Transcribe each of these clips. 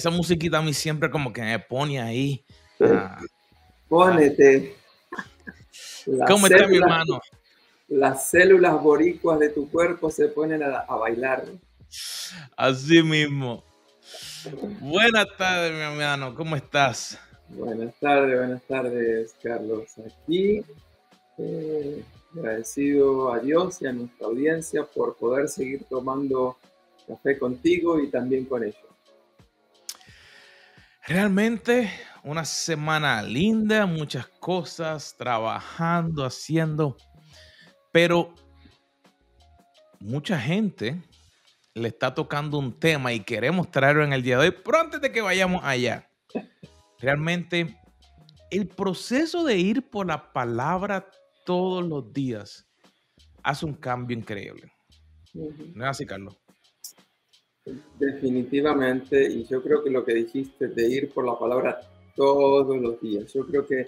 esa musiquita a mí siempre como que me pone ahí. Pónete. ¿Cómo está mi hermano? Las células boricuas de tu cuerpo se ponen a, a bailar. Así mismo. Buenas tardes, mi hermano. ¿Cómo estás? Buenas tardes, buenas tardes, Carlos. Aquí, eh, agradecido a Dios y a nuestra audiencia por poder seguir tomando café contigo y también con ellos. Realmente una semana linda, muchas cosas, trabajando, haciendo, pero mucha gente le está tocando un tema y queremos traerlo en el día de hoy, pero antes de que vayamos allá, realmente el proceso de ir por la palabra todos los días hace un cambio increíble. ¿No es así, Carlos? Definitivamente, y yo creo que lo que dijiste de ir por la palabra todos los días, yo creo que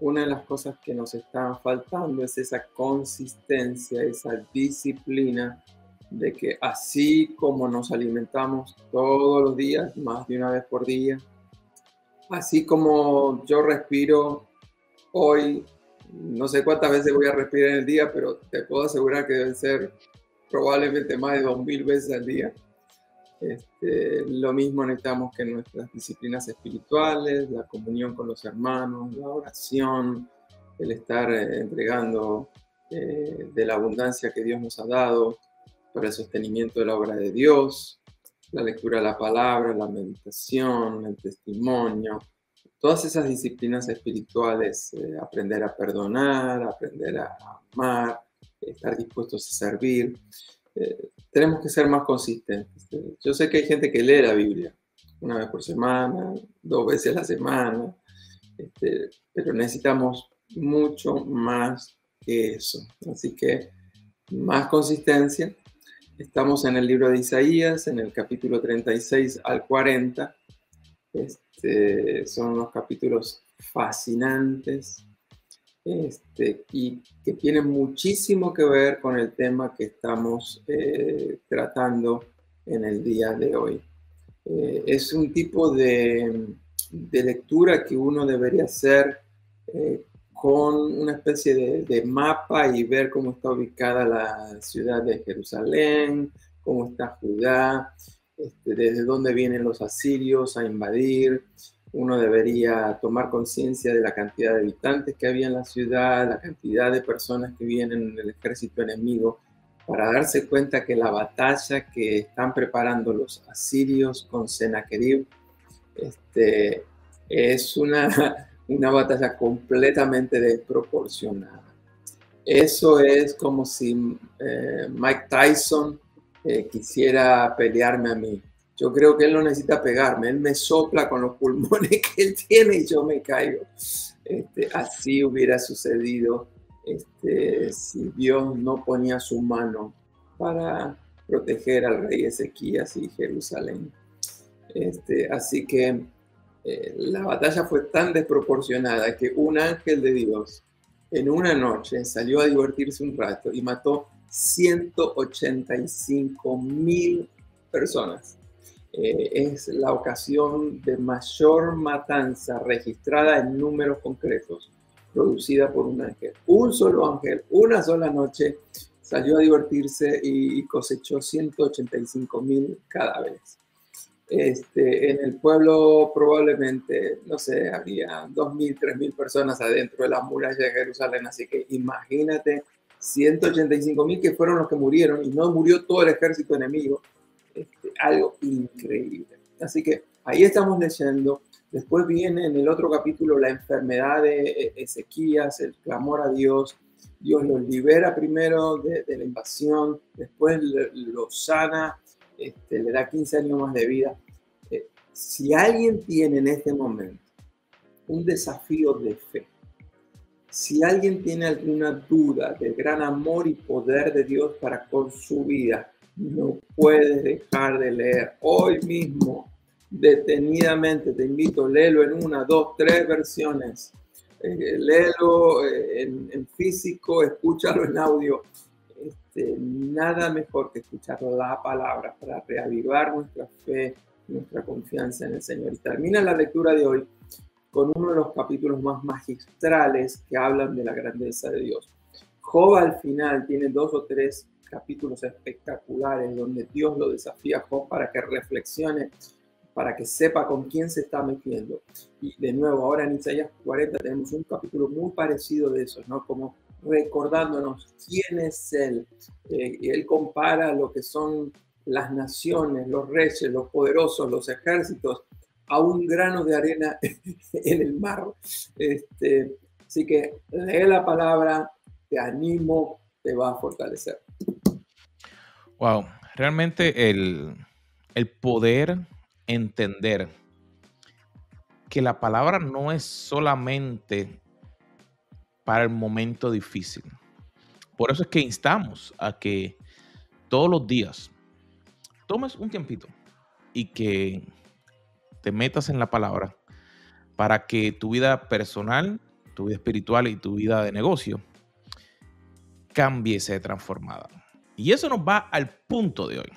una de las cosas que nos están faltando es esa consistencia, esa disciplina de que así como nos alimentamos todos los días, más de una vez por día, así como yo respiro hoy, no sé cuántas veces voy a respirar en el día, pero te puedo asegurar que deben ser probablemente más de dos mil veces al día. Este, lo mismo necesitamos que nuestras disciplinas espirituales, la comunión con los hermanos, la oración, el estar eh, entregando eh, de la abundancia que Dios nos ha dado, para el sostenimiento de la obra de Dios, la lectura de la palabra, la meditación, el testimonio, todas esas disciplinas espirituales, eh, aprender a perdonar, aprender a amar, estar dispuestos a servir. Eh, tenemos que ser más consistentes. Yo sé que hay gente que lee la Biblia una vez por semana, dos veces a la semana, este, pero necesitamos mucho más que eso. Así que más consistencia, Estamos en el libro de Isaías, en el capítulo 36 al 40. Este, son unos capítulos fascinantes este, y que tienen muchísimo que ver con el tema que estamos eh, tratando en el día de hoy. Eh, es un tipo de, lectura que uno debería hacer eh, con una especie de, mapa y ver cómo está ubicada la ciudad de Jerusalén, cómo está Judá, este, desde dónde vienen los asirios a invadir. Uno debería tomar conciencia de la cantidad de habitantes que había en la ciudad, la cantidad de personas que vienen en el ejército enemigo, para darse cuenta que la batalla que están preparando los asirios con Sennacherib este, es una una batalla completamente desproporcionada. Eso es como si eh, Mike Tyson eh, quisiera pelearme a mí. Yo creo que él no necesita pegarme, él me sopla con los pulmones que él tiene y yo me caigo. Este, así hubiera sucedido este, si Dios no ponía su mano para proteger al rey Ezequías y Jerusalén. Este, así que eh, la batalla fue tan desproporcionada que un ángel de Dios en una noche salió a divertirse un rato y mató 185 mil personas. Eh, es la ocasión de mayor matanza registrada en números concretos, producida por un ángel. Un solo ángel, una sola noche, salió a divertirse y cosechó 185 mil cadáveres. Este, en el pueblo probablemente, no sé, había 2.000, 3.000 personas adentro de las murallas de Jerusalén, así que imagínate 185.000 que fueron los que murieron y no murió todo el ejército enemigo. Algo increíble. Así que ahí estamos leyendo. Después viene en el otro capítulo la enfermedad de Ezequías, el clamor a Dios. Dios lo libera primero de, de la invasión, después lo sana este, le da 15 años más de vida. Eh, si alguien tiene en este momento un desafío de fe, si alguien tiene alguna duda del gran amor y poder de Dios para con su vida, no puedes dejar de leer hoy mismo, detenidamente, te invito, léelo en una, dos, tres versiones. Eh, léelo eh, en, físico, escúchalo en audio. Este, nada mejor que escuchar la palabra para reavivar nuestra fe nuestra confianza en el Señor. Y termina la lectura de hoy con uno de los capítulos más magistrales que hablan de la grandeza de Dios. Job al final tiene dos o tres capítulos espectaculares donde Dios lo desafía a Job para que reflexione, para que sepa con quién se está metiendo. Y de nuevo, ahora en Isaías 40 tenemos un capítulo muy parecido de eso, ¿no? Como recordándonos quién es Él. Eh, él compara lo que son las naciones, los reyes, los poderosos, los ejércitos, a un grano de arena en el mar. Este, así que lee la palabra, te animo, va a fortalecer. Wow, realmente el, el poder entender que la palabra no es solamente para el momento difícil. Por eso es que instamos a que todos los días tomes un tiempito y que te metas en la palabra para que tu vida personal, tu vida espiritual y tu vida de negocio cambie y sea transformada. Y eso nos va al punto de hoy.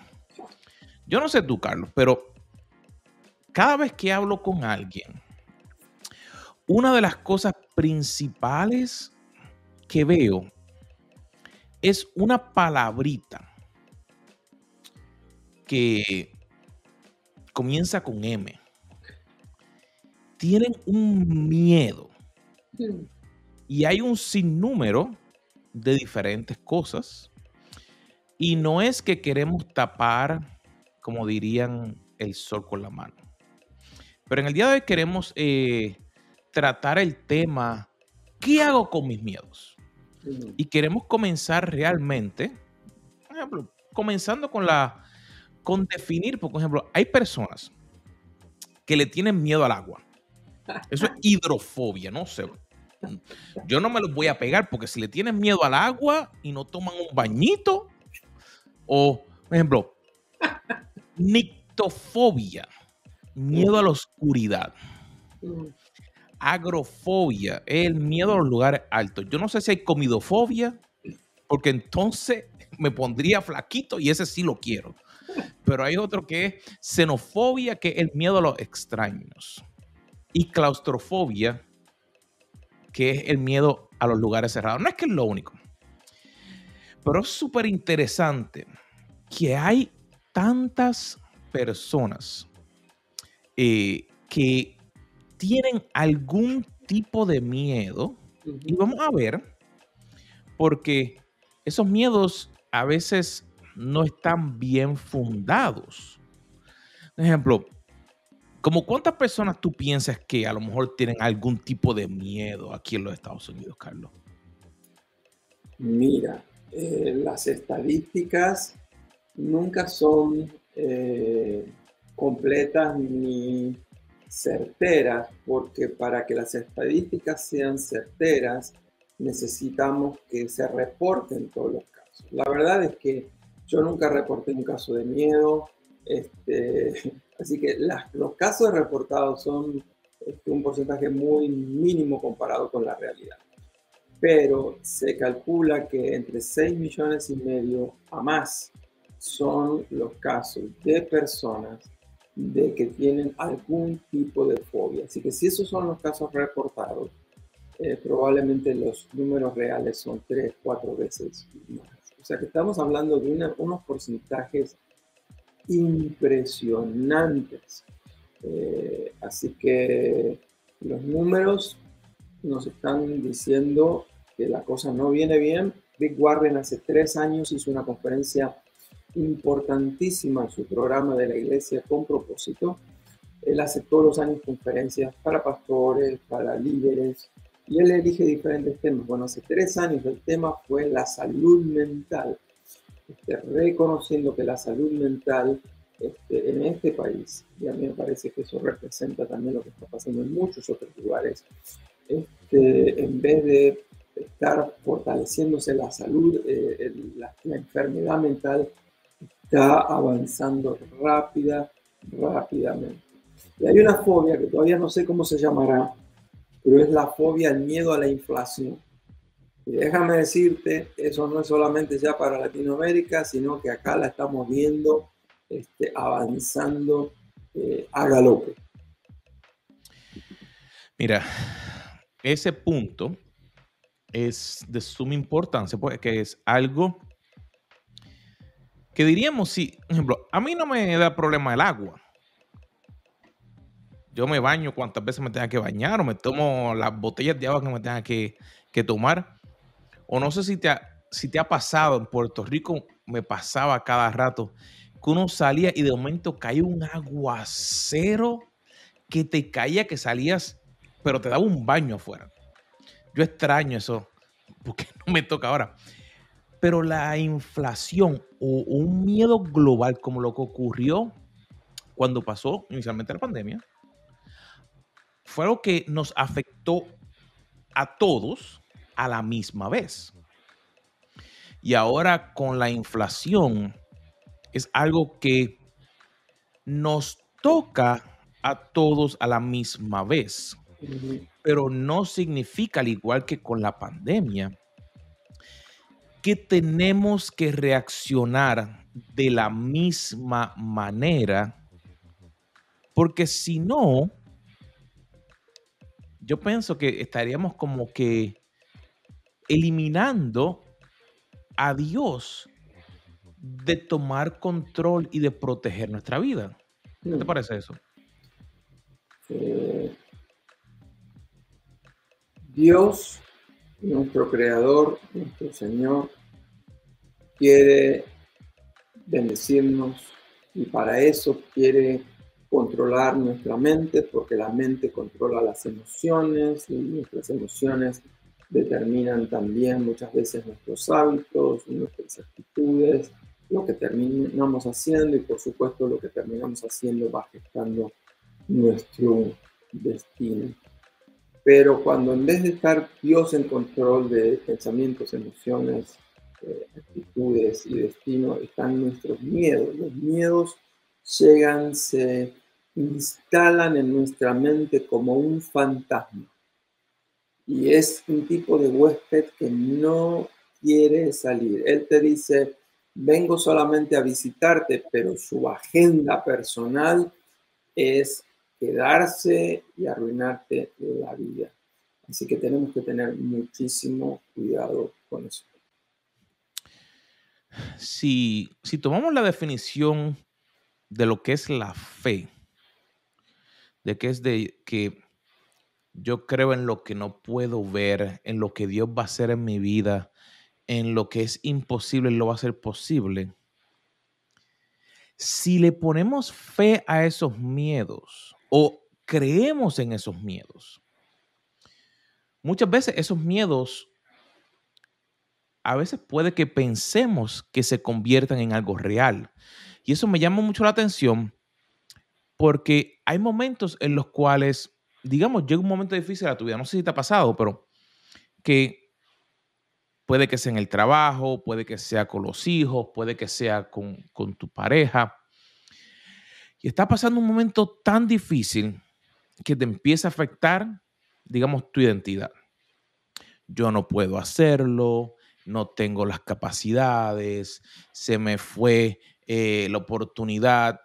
Yo no sé tú, Carlos, pero cada vez que hablo con alguien, una de las cosas principales que veo es una palabrita que comienza con M. Tienen un miedo. Y hay un sinnúmero de diferentes cosas. Y no es que queremos tapar, como dirían, el sol con la mano. Pero en el día de hoy queremos eh, tratar el tema, ¿qué hago con mis miedos? Y queremos comenzar realmente, por ejemplo, comenzando con la, con definir, por ejemplo, hay personas que le tienen miedo al agua. Eso es hidrofobia, no sé. Yo no me los voy a pegar porque si le tienen miedo al agua y no toman un bañito, o, por ejemplo, nictofobia, miedo a la oscuridad agrofobia, el miedo a los lugares altos. Yo no sé si hay comidofobia, porque entonces me pondría flaquito y ese sí lo quiero. Pero hay otro que es xenofobia, que es el miedo a los extraños. Y claustrofobia, que es el miedo a los lugares cerrados. No es que es lo único. Pero es súper interesante que hay tantas personas eh, que tienen algún tipo de miedo y vamos a ver, porque esos miedos a veces no están bien fundados. Por ejemplo, como cuántas personas tú piensas que a lo mejor tienen algún tipo de miedo aquí en los Estados Unidos, Carlos? Mira, eh, las estadísticas nunca son eh, completas ni certeras, porque para que las estadísticas sean certeras necesitamos que se reporten todos los casos. La verdad es que yo nunca reporté un caso de miedo, este, así que los casos reportados son este, un porcentaje muy mínimo comparado con la realidad. Pero se calcula que entre 6 millones y medio a más son los casos de personas de que tienen algún tipo de fobia. Así que si esos son los casos reportados, eh, probablemente los números reales son tres, cuatro veces más. O sea que estamos hablando de unos porcentajes impresionantes. Eh, así que los números nos están diciendo que la cosa no viene bien. Big Warren hace tres años hizo una conferencia importantísima en su programa de la iglesia con propósito. Él hace todos los años conferencias para pastores, para líderes, y él elige diferentes temas. Bueno, hace tres años el tema fue la salud mental, reconociendo que la salud mental este, en este país, y a mí me parece que eso representa también lo que está pasando en muchos otros lugares, este, en vez de estar fortaleciéndose la salud, eh, la, la enfermedad mental está avanzando rápida, rápidamente. Y hay una fobia que todavía no sé cómo se llamará, pero es la fobia al miedo a la inflación. Déjame decirte, eso no es solamente ya para Latinoamérica, sino que acá la estamos viendo este, avanzando eh, a galope. Mira, ese punto es de suma importancia porque es algo que diríamos si, por ejemplo, a mí no me da problema el agua. Yo me baño cuantas veces me tenga que bañar o me tomo las botellas de agua que me tenga que, tomar. O no sé si te, ha, pasado en Puerto Rico, me pasaba cada rato que uno salía y de momento caía un aguacero que te caía, que salías, pero te daba un baño afuera. Yo extraño eso, porque no me toca ahora. Pero la inflación o un miedo global como lo que ocurrió cuando pasó inicialmente la pandemia, fue algo que nos afectó a todos a la misma vez. Y ahora con la inflación es algo que nos toca a todos a la misma vez. Pero no significa, al igual que con la pandemia, que tenemos que reaccionar de la misma manera, porque si no, yo pienso que estaríamos como que eliminando a Dios de tomar control y de proteger nuestra vida. ¿Qué te parece eso? Eh, Dios, nuestro Creador, nuestro Señor, quiere bendecirnos y para eso quiere controlar nuestra mente, porque la mente controla las emociones y nuestras emociones determinan también muchas veces nuestros hábitos, nuestras actitudes, lo que terminamos haciendo y por supuesto lo que terminamos haciendo va gestando nuestro destino. Pero cuando en vez de estar Dios en control de pensamientos, emociones, eh, actitudes y destino, están nuestros miedos. Los miedos llegan, se instalan en nuestra mente como un fantasma. Y es un tipo de huésped que no quiere salir. Él te dice, vengo solamente a visitarte, pero su agenda personal es quedarse y arruinarte la vida. Así que tenemos que tener muchísimo cuidado con eso. Si, si tomamos la definición de lo que es la fe, de que es de que yo creo en lo que no puedo ver, en lo que Dios va a hacer en mi vida, en lo que es imposible, lo va a hacer posible. Si le ponemos fe a esos miedos o creemos en esos miedos, muchas veces esos miedos, a veces puede que pensemos que se conviertan en algo real. Y eso me llama mucho la atención porque hay momentos en los cuales, digamos, llega un momento difícil a tu vida, no sé si te ha pasado, pero que puede que sea en el trabajo, puede que sea con los hijos, puede que sea con, con tu pareja. Y está pasando un momento tan difícil que te empieza a afectar, digamos, tu identidad. Yo no puedo hacerlo, no tengo las capacidades, se me fue eh, la oportunidad.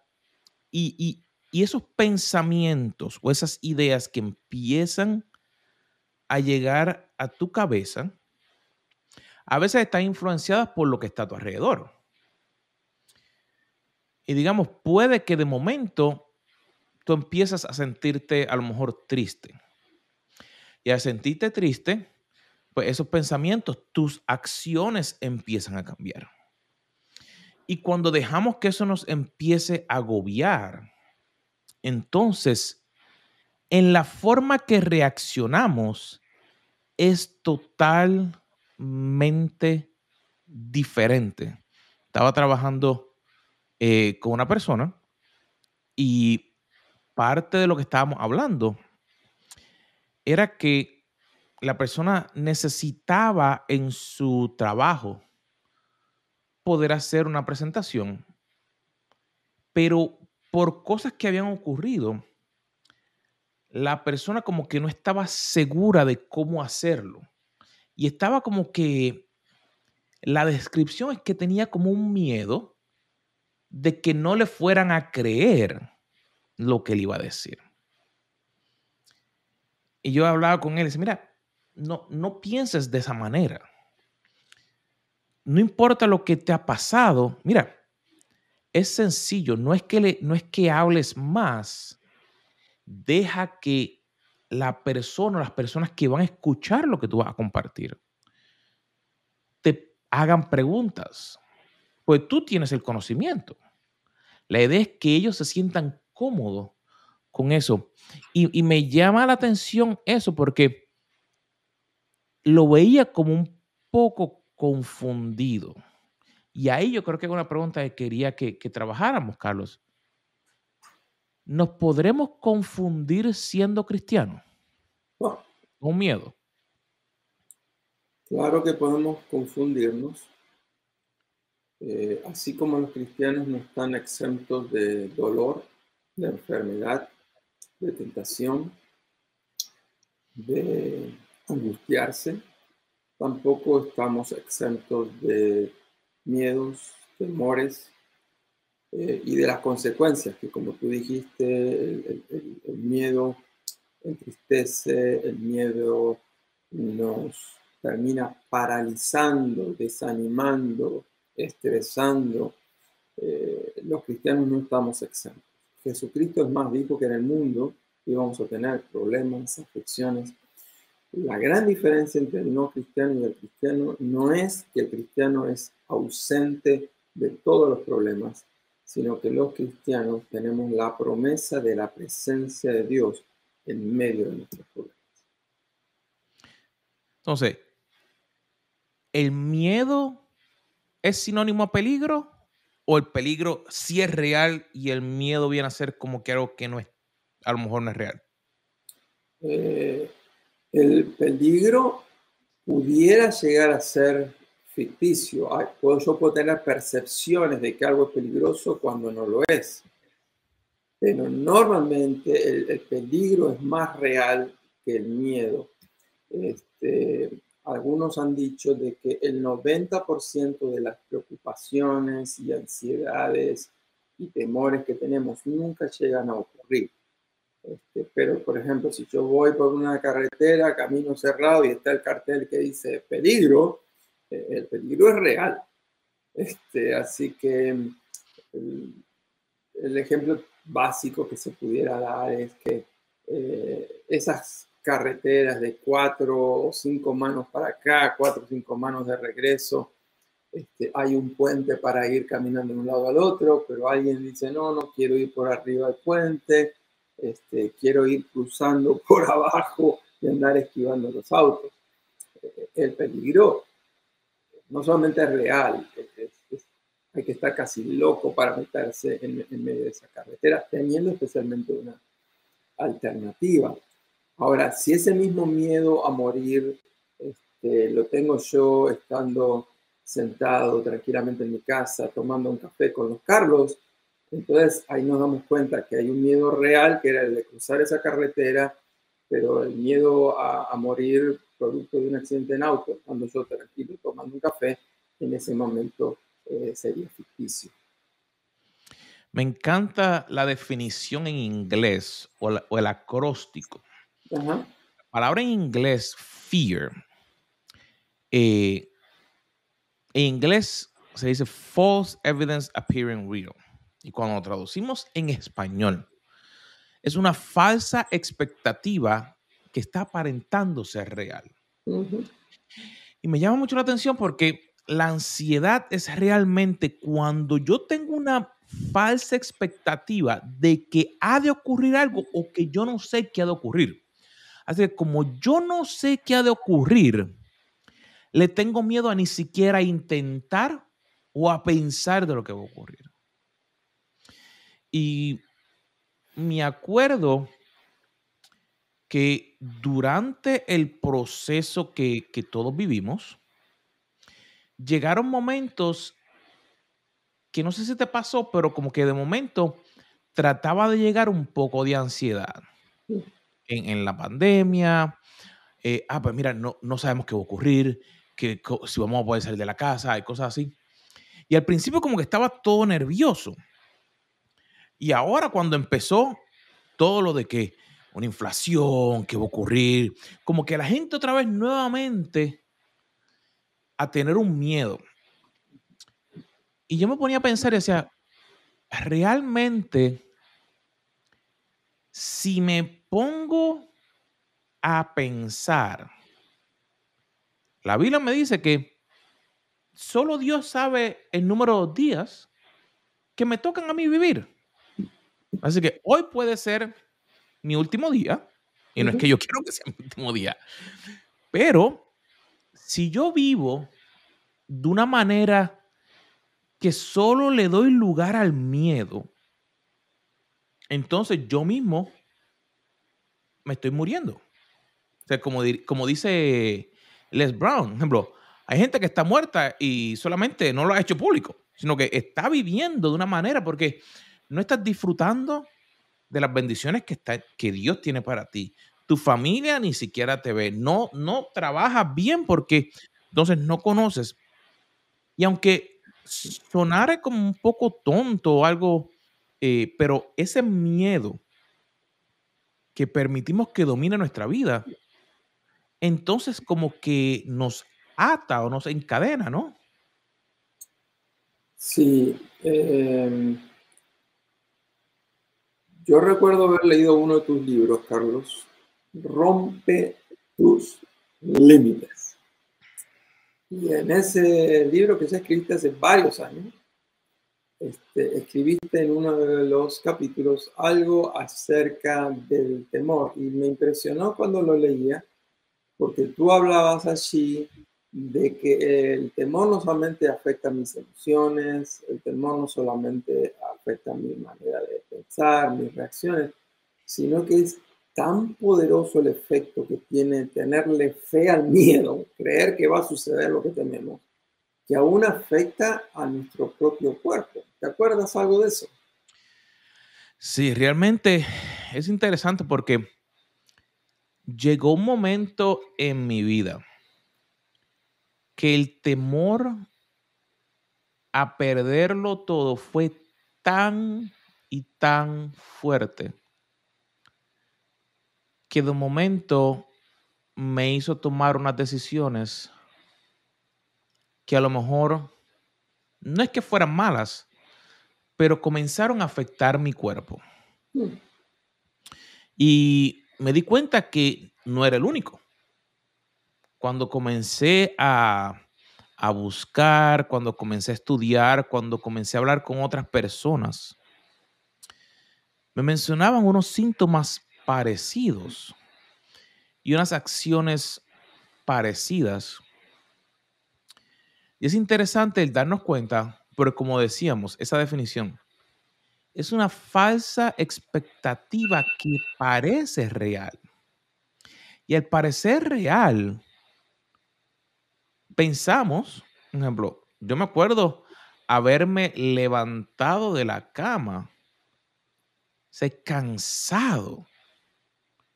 Y, y, y esos pensamientos o esas ideas que empiezan a llegar a tu cabeza, a veces están influenciadas por lo que está a tu alrededor. Y digamos, puede que de momento tú empiezas a sentirte a lo mejor triste. Y al sentirte triste, pues esos pensamientos, tus acciones empiezan a cambiar. Y cuando dejamos que eso nos empiece a agobiar, entonces, en la forma que reaccionamos es totalmente diferente. Estaba trabajando eh, con una persona y parte de lo que estábamos hablando era que la persona necesitaba en su trabajo poder hacer una presentación, pero por cosas que habían ocurrido, la persona como que no estaba segura de cómo hacerlo. Y estaba como que, la descripción es que tenía como un miedo de que no le fueran a creer lo que él iba a decir. Y yo hablaba con él y dice, mira, no, no pienses de esa manera. No importa lo que te ha pasado, mira, es sencillo, no es que, le, no es que hables más, deja que la persona, las personas que van a escuchar lo que tú vas a compartir, te hagan preguntas, pues tú tienes el conocimiento. La idea es que ellos se sientan cómodos con eso. Y, me llama la atención eso porque lo veía como un poco confundido. Y ahí yo creo que es una pregunta que quería que, que trabajáramos, Carlos. ¿Nos podremos confundir siendo cristianos? Con miedo. Claro que podemos confundirnos. Eh, así como los cristianos no están exentos de dolor, de enfermedad, de tentación, de angustiarse, tampoco estamos exentos de miedos, temores eh, y de las consecuencias, que como tú dijiste, el, miedo entristece, el miedo nos termina paralizando, desanimando, estresando. Eh, los cristianos no estamos exentos. Jesucristo es más, dijo que en el mundo íbamos a tener problemas, aflicciones, la gran diferencia entre el no cristiano y el cristiano no es que el cristiano es ausente de todos los problemas, sino que los cristianos tenemos la promesa de la presencia de Dios en medio de nuestros problemas. Entonces, ¿el miedo es sinónimo a peligro? ¿O el peligro sí es real y el miedo viene a ser como que algo que no es, a lo mejor no es real? Eh, el peligro pudiera llegar a ser ficticio. Yo puedo tener percepciones de que algo es peligroso cuando no lo es. Pero normalmente el, peligro es más real que el miedo. Este, algunos han dicho de que el 90% de las preocupaciones y ansiedades y temores que tenemos nunca llegan a ocurrir. Este, pero, por ejemplo, si yo voy por una carretera, camino cerrado y está el cartel que dice peligro, eh, el peligro es real. Este, así que el, ejemplo básico que se pudiera dar es que eh, esas carreteras de cuatro o cinco manos para acá, cuatro o cinco manos de regreso, este, hay un puente para ir caminando de un lado al otro, pero alguien dice, no, no quiero ir por arriba del puente, este, quiero ir cruzando por abajo y andar esquivando los autos. Eh, el peligro no solamente es real, hay que estar casi loco para meterse en, medio de esa carretera, teniendo especialmente una alternativa. Ahora, si ese mismo miedo a morir este, lo tengo yo estando sentado tranquilamente en mi casa, tomando un café con los Carlos, entonces ahí nos damos cuenta que hay un miedo real, que era el de cruzar esa carretera, pero el miedo a, morir producto de un accidente en auto, cuando yo tranquilo tomando un café, en ese momento eh, sería ficticio. Me encanta la definición en inglés o, el acróstico. La palabra en inglés, fear, eh, en inglés se dice false evidence appearing real. Y cuando lo traducimos en español, es una falsa expectativa que está aparentando ser real. Y me llama mucho la atención porque la ansiedad es realmente cuando yo tengo una falsa expectativa de que ha de ocurrir algo o que yo no sé qué ha de ocurrir. Así que como yo no sé qué ha de ocurrir, le tengo miedo a ni siquiera intentar o a pensar de lo que va a ocurrir. Y me acuerdo que durante el proceso que, todos vivimos, llegaron momentos que no sé si te pasó, pero como que de momento trataba de llegar un poco de ansiedad en, la pandemia. Eh, ah, pues mira, no, no sabemos qué va a ocurrir, que, si vamos a poder salir de la casa y cosas así. Y al principio como que estaba todo nervioso. Y ahora cuando empezó todo lo de que una inflación, que va a ocurrir, como que la gente otra vez nuevamente a tener un miedo. Y yo me ponía a pensar y decía, realmente, si me pongo a pensar, la Biblia me dice que solo Dios sabe el número de días que me tocan a mí vivir. Así que hoy puede ser mi último día, y no es que yo quiero que sea mi último día, pero si yo vivo de una manera que solo le doy lugar al miedo, entonces yo mismo me estoy muriendo. O sea, como, como dice Les Brown, por ejemplo, hay gente que está muerta y solamente no lo ha hecho público, sino que está viviendo de una manera porque no estás disfrutando de las bendiciones que, está, que Dios tiene para ti. Tu familia ni siquiera te ve. No, no trabajas bien porque entonces no conoces. Y aunque sonara como un poco tonto o algo, eh, pero ese miedo que permitimos que domine nuestra vida, entonces como que nos ata o nos encadena, ¿no? Sí. Em, yo recuerdo haber leído uno de tus libros, Carlos. Rompe tus límites. Y en ese libro que se escribiste hace varios años, este, escribiste en uno de los capítulos algo acerca del temor. Y me impresionó cuando lo leía, porque tú hablabas allí de que el temor no solamente afecta mis emociones, el temor no solamente afecta mi manera de pensar, mis reacciones, sino que es tan poderoso el efecto que tiene tenerle fe al miedo, creer que va a suceder lo que tememos, que aún afecta a nuestro propio cuerpo. ¿Te acuerdas algo de eso? Sí, realmente es interesante porque llegó un momento en mi vida que el temor a perderlo todo fue tan y tan fuerte que de momento me hizo tomar unas decisiones que a lo mejor no es que fueran malas, pero comenzaron a afectar mi cuerpo. Mm. Y me di cuenta que no era el único cuando comencé a, buscar, cuando comencé a estudiar, cuando comencé a hablar con otras personas, me mencionaban unos síntomas parecidos y unas acciones parecidas. Y es interesante el darnos cuenta, pero como decíamos, esa definición es una falsa expectativa que parece real. Y al parecer real, pensamos, por ejemplo, yo me acuerdo haberme levantado de la cama, se cansado. O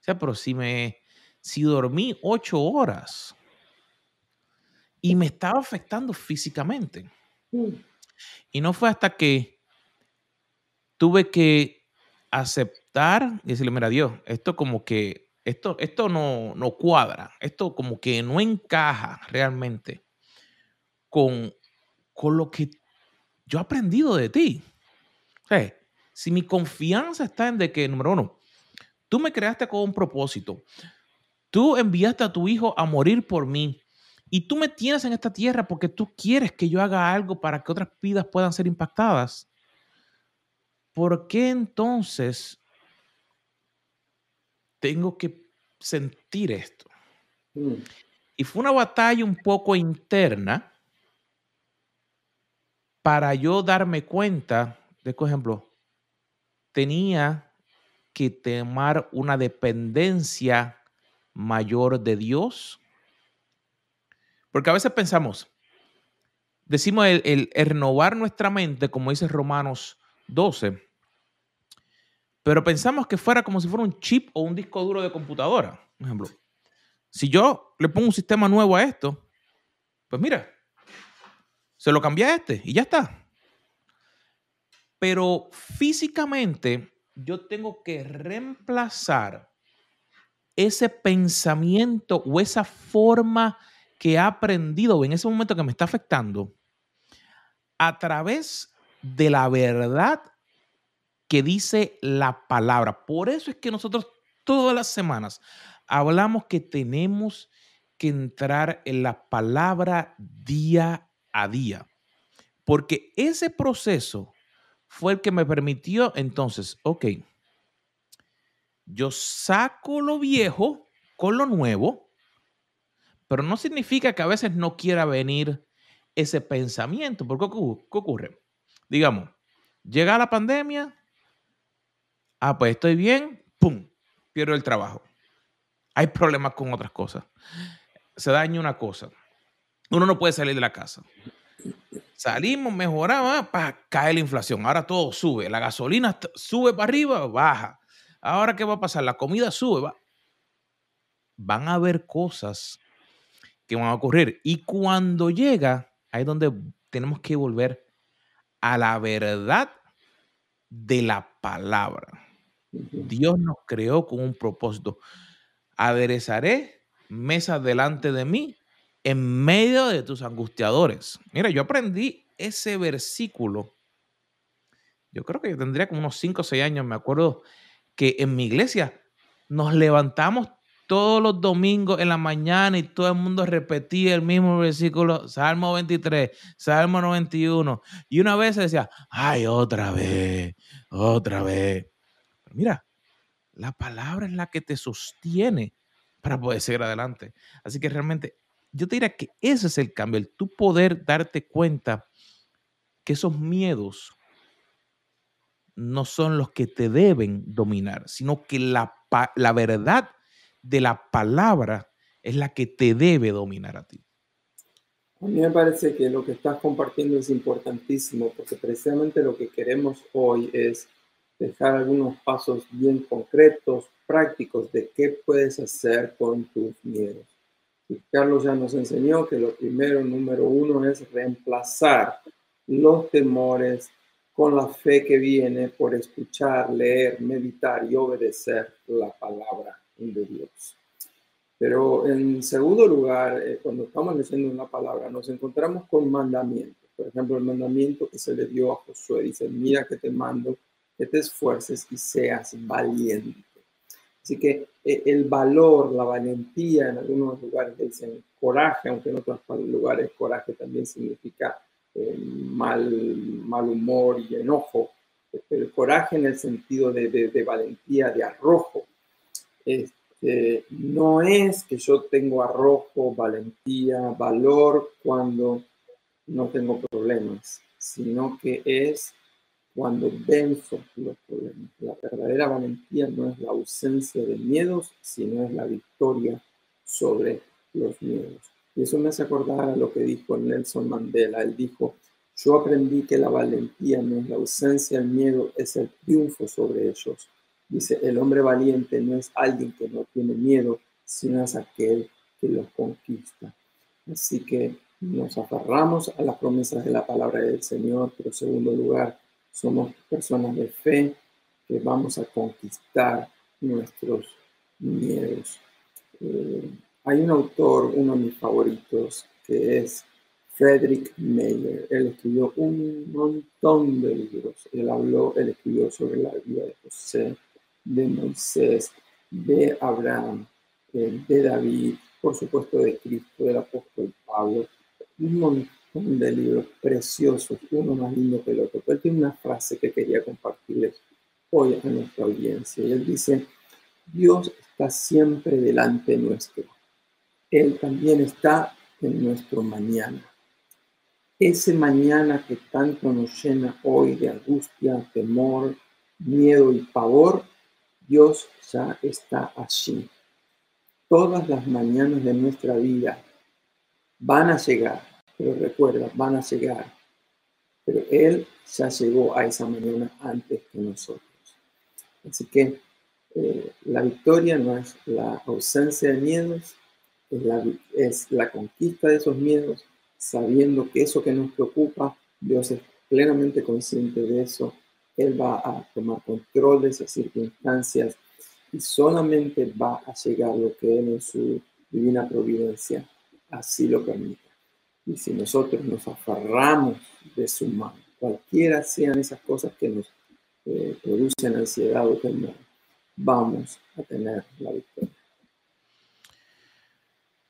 sea, pero si me, si dormí ocho horas y me estaba afectando físicamente. Mm. Y no fue hasta que tuve que aceptar y decirle, mira, Dios, esto como que esto, esto no, no cuadra, esto como que no encaja realmente con, con lo que yo he aprendido de ti. si mi confianza está en de que, número uno, tú me creaste con un propósito, tú enviaste a tu hijo a morir por mí y tú me tienes en esta tierra porque tú quieres que yo haga algo para que otras vidas puedan ser impactadas. ¿Por qué entonces tengo que sentir esto. Mm. Y fue una batalla un poco interna para yo darme cuenta de, por ejemplo, tenía que tomar una dependencia mayor de Dios. Porque a veces pensamos, decimos el, el renovar nuestra mente, como dice Romanos 12, pero pensamos que fuera como si fuera un chip o un disco duro de computadora. Por ejemplo, si yo le pongo un sistema nuevo a esto, pues mira, se lo cambié a este y ya está. Pero físicamente yo tengo que reemplazar ese pensamiento o esa forma que he aprendido en ese momento que me está afectando a través de la verdad que dice la palabra. Por eso es que nosotros todas las semanas hablamos que tenemos que entrar en la palabra día a día. Porque ese proceso fue el que me permitió entonces, ok, yo saco lo viejo con lo nuevo, pero no significa que a veces no quiera venir ese pensamiento. Porque ¿qué ocurre? Digamos, llega la pandemia, ah, pues estoy bien, ¡pum! Pierdo el trabajo. Hay problemas con otras cosas. Se daña una cosa. Uno no puede salir de la casa. Salimos, mejoramos, para caer la inflación. Ahora todo sube. La gasolina sube para arriba, baja. Ahora, ¿qué va a pasar? La comida sube. Va. Van a haber cosas que van a ocurrir. Y cuando llega, ahí es donde tenemos que volver a la verdad de la palabra. Dios nos creó con un propósito. Aderezaré mesa delante de mí en medio de tus angustiadores. Mira, yo aprendí ese versículo. Yo creo que yo tendría como unos 5 o 6 años. Me acuerdo que en mi iglesia nos levantamos todos los domingos en la mañana y todo el mundo repetía el mismo versículo, Salmo 23, Salmo 91. Y una vez se decía, ay, otra vez, otra vez. Mira, la palabra es la que te sostiene para poder seguir adelante. Así que realmente yo te diría que ese es el cambio, el tú poder darte cuenta que esos miedos no son los que te deben dominar, sino que la, la verdad de la palabra es la que te debe dominar a ti. A mí me parece que lo que estás compartiendo es importantísimo porque precisamente lo que queremos hoy es dejar algunos pasos bien concretos, prácticos de qué puedes hacer con tus miedos. Carlos ya nos enseñó que lo primero, número uno, es reemplazar los temores con la fe que viene por escuchar, leer, meditar y obedecer la palabra de Dios. Pero en segundo lugar, eh, cuando estamos leyendo una palabra, nos encontramos con mandamientos. Por ejemplo, el mandamiento que se le dio a Josué dice, mira que te mando, que te esfuerces y seas valiente. Así que eh, el valor, la valentía, en algunos lugares dicen coraje, aunque en otros lugares coraje también significa eh, mal, mal humor y enojo. Pero el coraje en el sentido de, de, valentía, de arrojo. Este, no es que yo tengo arrojo, valentía, valor cuando no tengo problemas, sino que es cuando venzo los problemas. La verdadera valentía no es la ausencia de miedos, sino es la victoria sobre los miedos. Y eso me hace acordar a lo que dijo Nelson Mandela. Él dijo, yo aprendí que la valentía no es la ausencia del miedo, es el triunfo sobre ellos. Dice, el hombre valiente no es alguien que no tiene miedo, sino es aquel que los conquista. Así que nos aferramos a las promesas de la palabra del Señor, pero en segundo lugar, somos personas de fe que vamos a conquistar nuestros miedos. Eh, hay un autor, uno de mis favoritos, que es Frederick Meyer. Él escribió un montón de libros. Él habló, él sobre la vida de José, de Moisés, de Abraham, eh, de David, por supuesto de Cristo, del apóstol Pablo. Un montón de libros preciosos, uno más lindo que el otro. Pero tiene una frase que quería compartirles hoy a nuestra audiencia. Y él dice, Dios está siempre delante nuestro. Él también está en nuestro mañana. Ese mañana que tanto nos llena hoy de angustia, temor, miedo y pavor, Dios ya está allí. Todas las mañanas de nuestra vida van a llegar pero recuerda, van a llegar. Pero Él ya llegó a esa mañana antes que nosotros. Así que eh, la victoria no es la ausencia de miedos, es la, es la conquista de esos miedos, sabiendo que eso que nos preocupa, Dios es plenamente consciente de eso, Él va a tomar control de esas circunstancias y solamente va a llegar lo que Él en su divina providencia así lo permite. Y si nosotros nos aferramos de su mano, cualquiera sean esas cosas que nos eh, producen ansiedad o temor, vamos a tener la victoria.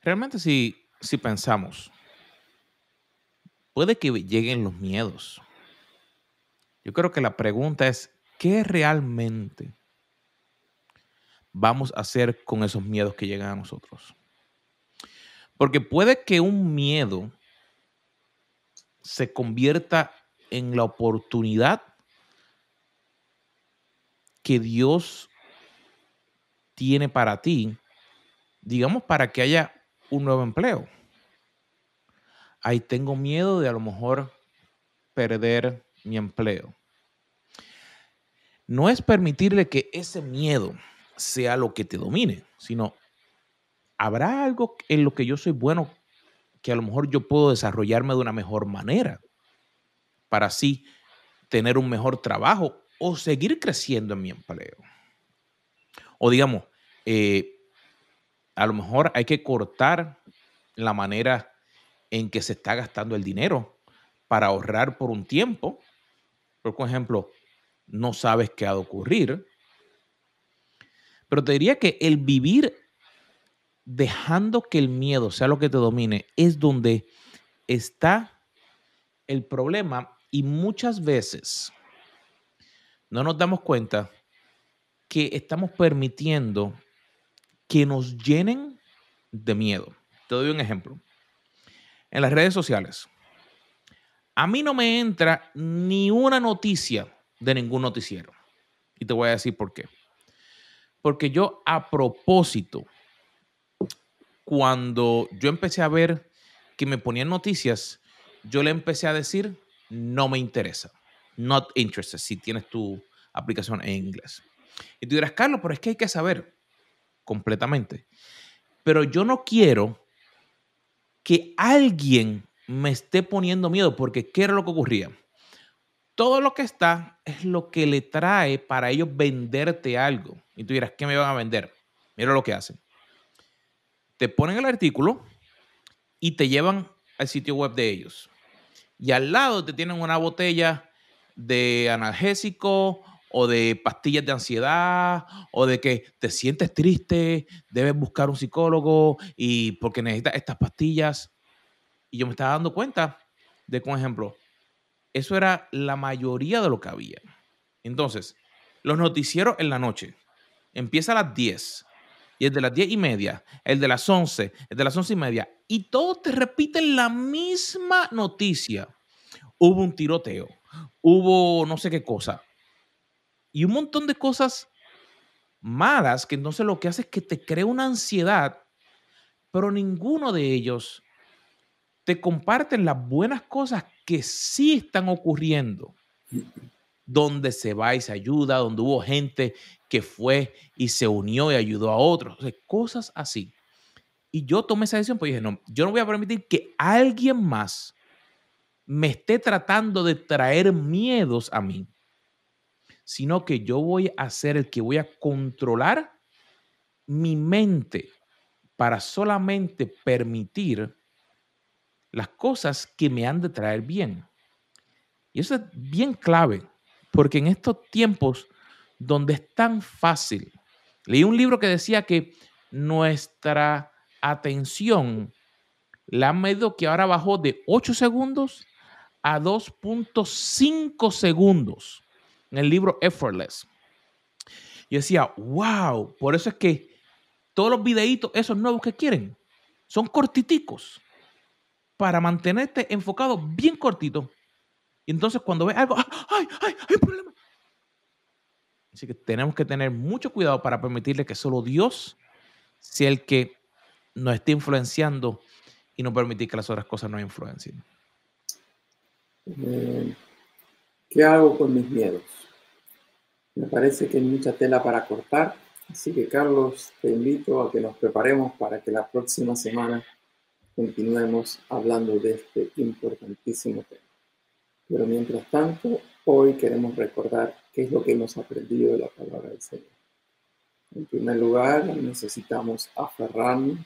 Realmente si, si pensamos, puede que lleguen los miedos. Yo creo que la pregunta es, ¿qué realmente vamos a hacer con esos miedos que llegan a nosotros? Porque puede que un miedo se convierta en la oportunidad que Dios tiene para ti, digamos, para que haya un nuevo empleo. Ahí tengo miedo de a lo mejor perder mi empleo. No es permitirle que ese miedo sea lo que te domine, sino ¿habrá algo en lo que yo soy bueno que a lo mejor yo puedo desarrollarme de una mejor manera para así tener un mejor trabajo o seguir creciendo en mi empleo? O digamos, eh, a lo mejor hay que cortar la manera en que se está gastando el dinero para ahorrar por un tiempo. Por ejemplo, no sabes qué ha de ocurrir. Pero te diría que el vivir dejando que el miedo sea lo que te domine, es donde está el problema y muchas veces no nos damos cuenta que estamos permitiendo que nos llenen de miedo. Te doy un ejemplo. En las redes sociales, a mí no me entra ni una noticia de ningún noticiero. Y te voy a decir por qué. Porque yo a propósito cuando yo empecé a ver que me ponían noticias, yo le empecé a decir, no me interesa. Not interested, si tienes tu aplicación en inglés. Y tú dirás, Carlos, pero es que hay que saber completamente. Pero yo no quiero que alguien me esté poniendo miedo, porque ¿qué era lo que ocurría? Todo lo que está es lo que le trae para ellos venderte algo. Y tú dirás, ¿qué me van a vender? Mira lo que hacen te ponen el artículo y te llevan al sitio web de ellos. Y al lado te tienen una botella de analgésico o de pastillas de ansiedad o de que te sientes triste, debes buscar un psicólogo y porque necesitas estas pastillas. Y yo me estaba dando cuenta de, por ejemplo, eso era la mayoría de lo que había. Entonces, los noticieros en la noche. Empieza a las 10 y el de las diez y media, el de las once, el de las once y media, y todos te repiten la misma noticia. Hubo un tiroteo, hubo no sé qué cosa, y un montón de cosas malas que entonces lo que hace es que te crea una ansiedad, pero ninguno de ellos te comparten las buenas cosas que sí están ocurriendo donde se va y se ayuda, donde hubo gente que fue y se unió y ayudó a otros, cosas así. Y yo tomé esa decisión, pues dije, no, yo no voy a permitir que alguien más me esté tratando de traer miedos a mí, sino que yo voy a ser el que voy a controlar mi mente para solamente permitir las cosas que me han de traer bien. Y eso es bien clave. Porque en estos tiempos donde es tan fácil, leí un libro que decía que nuestra atención la han medido que ahora bajó de 8 segundos a 2.5 segundos en el libro Effortless. Yo decía, wow, por eso es que todos los videitos, esos nuevos que quieren, son cortiticos para mantenerte enfocado bien cortito y entonces cuando ves algo, ¡ay, ay, hay un problema! Así que tenemos que tener mucho cuidado para permitirle que solo Dios sea el que nos esté influenciando y no permitir que las otras cosas nos influencien. Eh, ¿Qué hago con mis miedos? Me parece que hay mucha tela para cortar, así que Carlos, te invito a que nos preparemos para que la próxima semana continuemos hablando de este importantísimo tema. Pero mientras tanto, hoy queremos recordar qué es lo que hemos aprendido de la palabra del Señor. En primer lugar, necesitamos aferrarnos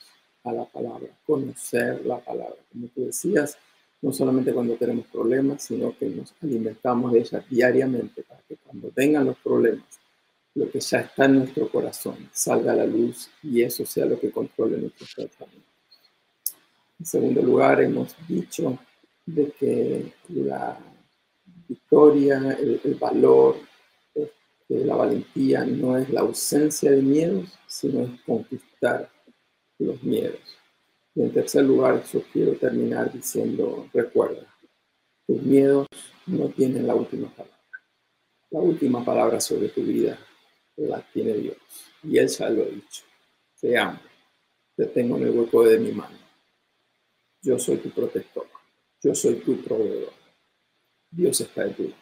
a la palabra, conocer la palabra. Como tú decías, no solamente cuando tenemos problemas, sino que nos alimentamos de ella diariamente para que cuando vengan los problemas, lo que ya está en nuestro corazón salga a la luz y eso sea lo que controle nuestros pensamientos. En segundo lugar, hemos dicho de que la victoria, el, valor, este, la valentía no es la ausencia de miedos, sino es conquistar los miedos. Y en tercer lugar, yo quiero terminar diciendo, recuerda, tus miedos no tienen la última palabra. La última palabra sobre tu vida la tiene Dios. Y Él ya lo ha dicho. Te amo. Te tengo en el hueco de mi mano. Yo soy tu protector. Yo soy tu proveedor. Dios está en ti.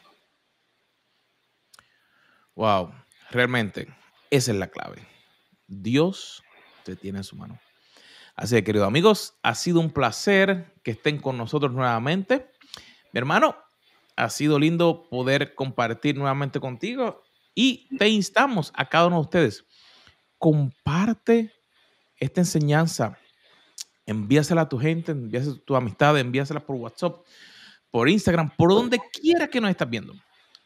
Wow, realmente, esa es la clave. Dios te tiene en su mano. Así que, queridos amigos, ha sido un placer que estén con nosotros nuevamente. Mi hermano, ha sido lindo poder compartir nuevamente contigo y te instamos a cada uno de ustedes, comparte esta enseñanza, envíasela a tu gente, envíasela a tu amistad, envíasela por WhatsApp, por Instagram, por donde quiera que nos estés viendo,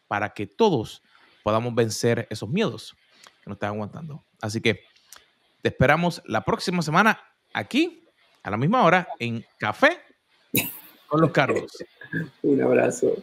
para que todos podamos vencer esos miedos que nos están aguantando. Así que te esperamos la próxima semana aquí, a la misma hora, en Café con los Carlos. Un abrazo.